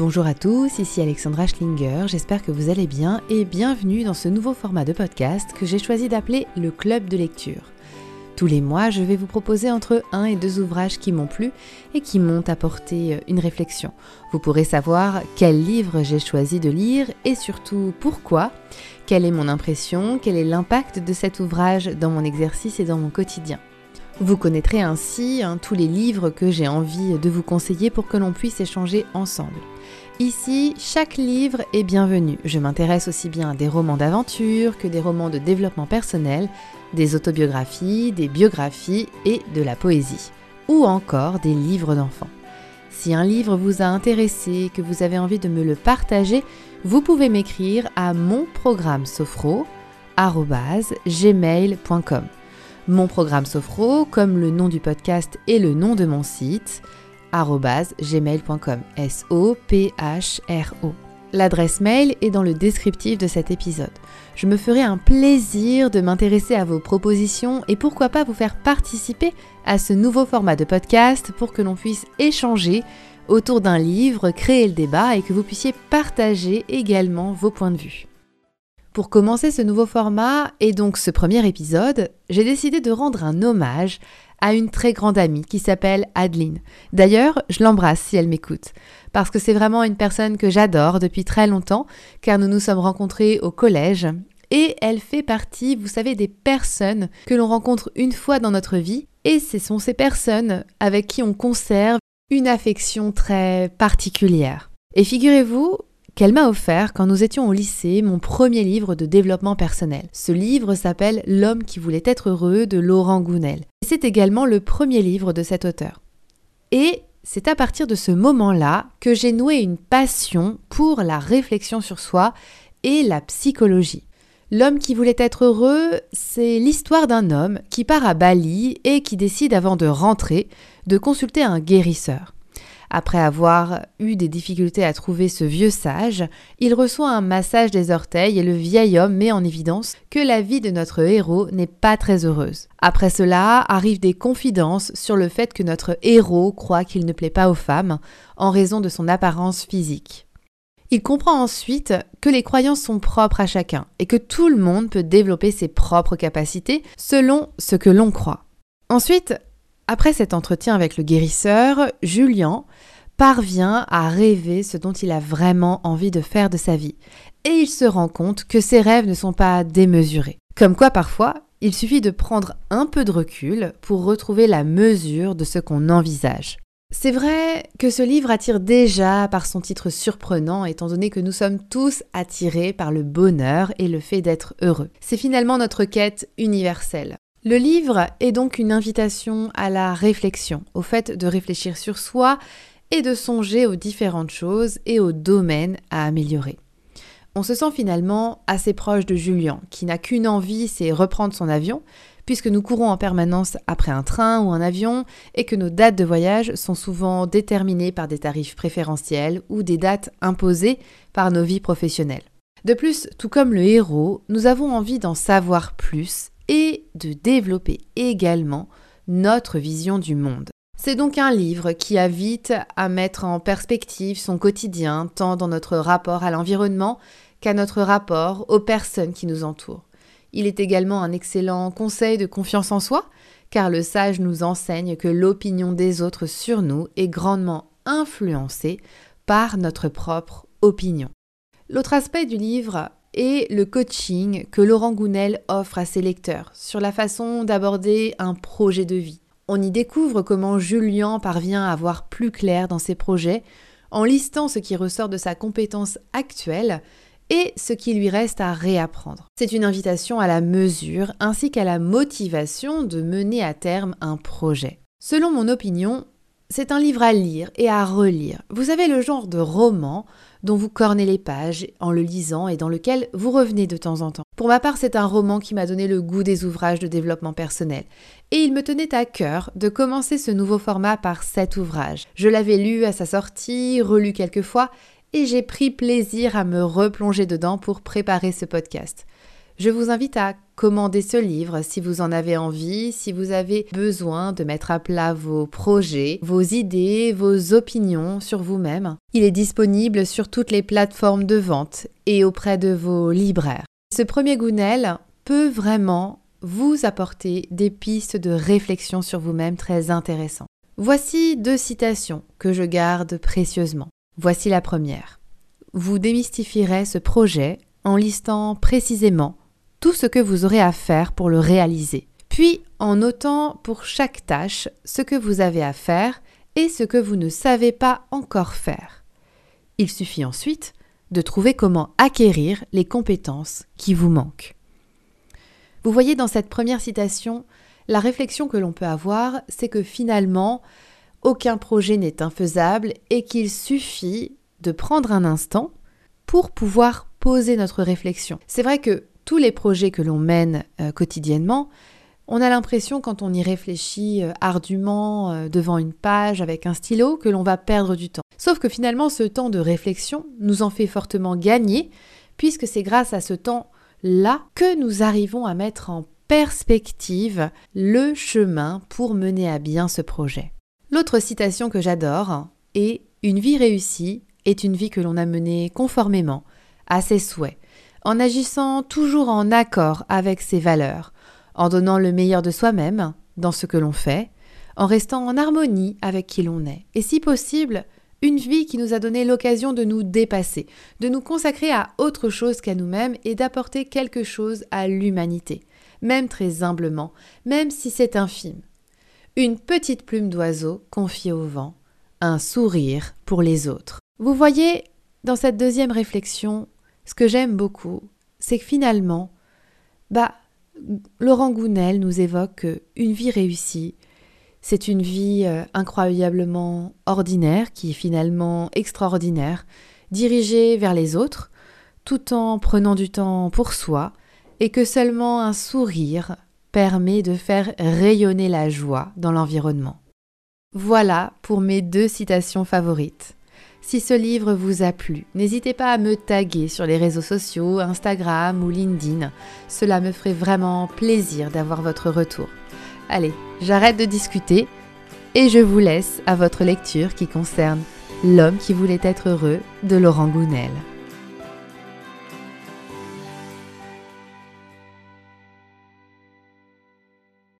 Bonjour à tous, ici Alexandra Schlinger, j'espère que vous allez bien et bienvenue dans ce nouveau format de podcast que j'ai choisi d'appeler le club de lecture. Tous les mois, je vais vous proposer entre un et deux ouvrages qui m'ont plu et qui m'ont apporté euh, une réflexion. Vous pourrez savoir quel livre j'ai choisi de lire et surtout pourquoi, quelle est mon impression, quel est l'impact de cet ouvrage dans mon exercice et dans mon quotidien. Vous connaîtrez ainsi hein, tous les livres que j'ai envie de vous conseiller pour que l'on puisse échanger ensemble. Ici, chaque livre est bienvenu. Je m'intéresse aussi bien à des romans d'aventure que des romans de développement personnel, des autobiographies, des biographies et de la poésie, ou encore des livres d'enfants. Si un livre vous a intéressé, que vous avez envie de me le partager, vous pouvez m'écrire à mon programme. Mon programme Sophro, comme le nom du podcast et le nom de mon site, gmail.com. S-O-P-H-R-O. L'adresse mail est dans le descriptif de cet épisode. Je me ferai un plaisir de m'intéresser à vos propositions et pourquoi pas vous faire participer à ce nouveau format de podcast pour que l'on puisse échanger autour d'un livre, créer le débat et que vous puissiez partager également vos points de vue. Pour commencer ce nouveau format et donc ce premier épisode, j'ai décidé de rendre un hommage à une très grande amie qui s'appelle Adeline. D'ailleurs, je l'embrasse si elle m'écoute, parce que c'est vraiment une personne que j'adore depuis très longtemps, car nous nous sommes rencontrés au collège, et elle fait partie, vous savez, des personnes que l'on rencontre une fois dans notre vie, et ce sont ces personnes avec qui on conserve une affection très particulière. Et figurez-vous, qu'elle m'a offert quand nous étions au lycée mon premier livre de développement personnel. Ce livre s'appelle L'homme qui voulait être heureux de Laurent Gounel. C'est également le premier livre de cet auteur. Et c'est à partir de ce moment-là que j'ai noué une passion pour la réflexion sur soi et la psychologie. L'homme qui voulait être heureux, c'est l'histoire d'un homme qui part à Bali et qui décide avant de rentrer de consulter un guérisseur. Après avoir eu des difficultés à trouver ce vieux sage, il reçoit un massage des orteils et le vieil homme met en évidence que la vie de notre héros n'est pas très heureuse. Après cela arrivent des confidences sur le fait que notre héros croit qu'il ne plaît pas aux femmes en raison de son apparence physique. Il comprend ensuite que les croyances sont propres à chacun et que tout le monde peut développer ses propres capacités selon ce que l'on croit. Ensuite, après cet entretien avec le guérisseur, Julien parvient à rêver ce dont il a vraiment envie de faire de sa vie. Et il se rend compte que ses rêves ne sont pas démesurés. Comme quoi parfois, il suffit de prendre un peu de recul pour retrouver la mesure de ce qu'on envisage. C'est vrai que ce livre attire déjà par son titre surprenant, étant donné que nous sommes tous attirés par le bonheur et le fait d'être heureux. C'est finalement notre quête universelle. Le livre est donc une invitation à la réflexion, au fait de réfléchir sur soi et de songer aux différentes choses et aux domaines à améliorer. On se sent finalement assez proche de Julien, qui n'a qu'une envie, c'est reprendre son avion, puisque nous courons en permanence après un train ou un avion et que nos dates de voyage sont souvent déterminées par des tarifs préférentiels ou des dates imposées par nos vies professionnelles. De plus, tout comme le héros, nous avons envie d'en savoir plus et de développer également notre vision du monde. C'est donc un livre qui invite à mettre en perspective son quotidien, tant dans notre rapport à l'environnement qu'à notre rapport aux personnes qui nous entourent. Il est également un excellent conseil de confiance en soi, car le sage nous enseigne que l'opinion des autres sur nous est grandement influencée par notre propre opinion. L'autre aspect du livre et le coaching que Laurent Gounel offre à ses lecteurs sur la façon d'aborder un projet de vie. On y découvre comment Julien parvient à voir plus clair dans ses projets en listant ce qui ressort de sa compétence actuelle et ce qui lui reste à réapprendre. C'est une invitation à la mesure ainsi qu'à la motivation de mener à terme un projet. Selon mon opinion, c'est un livre à lire et à relire. Vous avez le genre de roman dont vous cornez les pages en le lisant et dans lequel vous revenez de temps en temps. Pour ma part, c'est un roman qui m'a donné le goût des ouvrages de développement personnel. Et il me tenait à cœur de commencer ce nouveau format par cet ouvrage. Je l'avais lu à sa sortie, relu quelques fois, et j'ai pris plaisir à me replonger dedans pour préparer ce podcast. Je vous invite à commander ce livre si vous en avez envie, si vous avez besoin de mettre à plat vos projets, vos idées, vos opinions sur vous-même. Il est disponible sur toutes les plateformes de vente et auprès de vos libraires. Ce premier Gounel peut vraiment vous apporter des pistes de réflexion sur vous-même très intéressantes. Voici deux citations que je garde précieusement. Voici la première. Vous démystifierez ce projet en listant précisément tout ce que vous aurez à faire pour le réaliser, puis en notant pour chaque tâche ce que vous avez à faire et ce que vous ne savez pas encore faire. Il suffit ensuite de trouver comment acquérir les compétences qui vous manquent. Vous voyez dans cette première citation, la réflexion que l'on peut avoir, c'est que finalement, aucun projet n'est infaisable et qu'il suffit de prendre un instant pour pouvoir poser notre réflexion. C'est vrai que les projets que l'on mène euh, quotidiennement, on a l'impression quand on y réfléchit euh, ardument euh, devant une page avec un stylo que l'on va perdre du temps. Sauf que finalement ce temps de réflexion nous en fait fortement gagner puisque c'est grâce à ce temps-là que nous arrivons à mettre en perspective le chemin pour mener à bien ce projet. L'autre citation que j'adore est Une vie réussie est une vie que l'on a menée conformément à ses souhaits, en agissant toujours en accord avec ses valeurs, en donnant le meilleur de soi-même dans ce que l'on fait, en restant en harmonie avec qui l'on est, et si possible, une vie qui nous a donné l'occasion de nous dépasser, de nous consacrer à autre chose qu'à nous-mêmes et d'apporter quelque chose à l'humanité, même très humblement, même si c'est infime. Une petite plume d'oiseau confiée au vent, un sourire pour les autres. Vous voyez, dans cette deuxième réflexion, ce que j'aime beaucoup, c'est que finalement, bah, Laurent Gounel nous évoque une vie réussie, c'est une vie euh, incroyablement ordinaire, qui est finalement extraordinaire, dirigée vers les autres, tout en prenant du temps pour soi, et que seulement un sourire permet de faire rayonner la joie dans l'environnement. Voilà pour mes deux citations favorites. Si ce livre vous a plu, n'hésitez pas à me taguer sur les réseaux sociaux, Instagram ou LinkedIn. Cela me ferait vraiment plaisir d'avoir votre retour. Allez, j'arrête de discuter et je vous laisse à votre lecture qui concerne L'homme qui voulait être heureux de Laurent Gounel.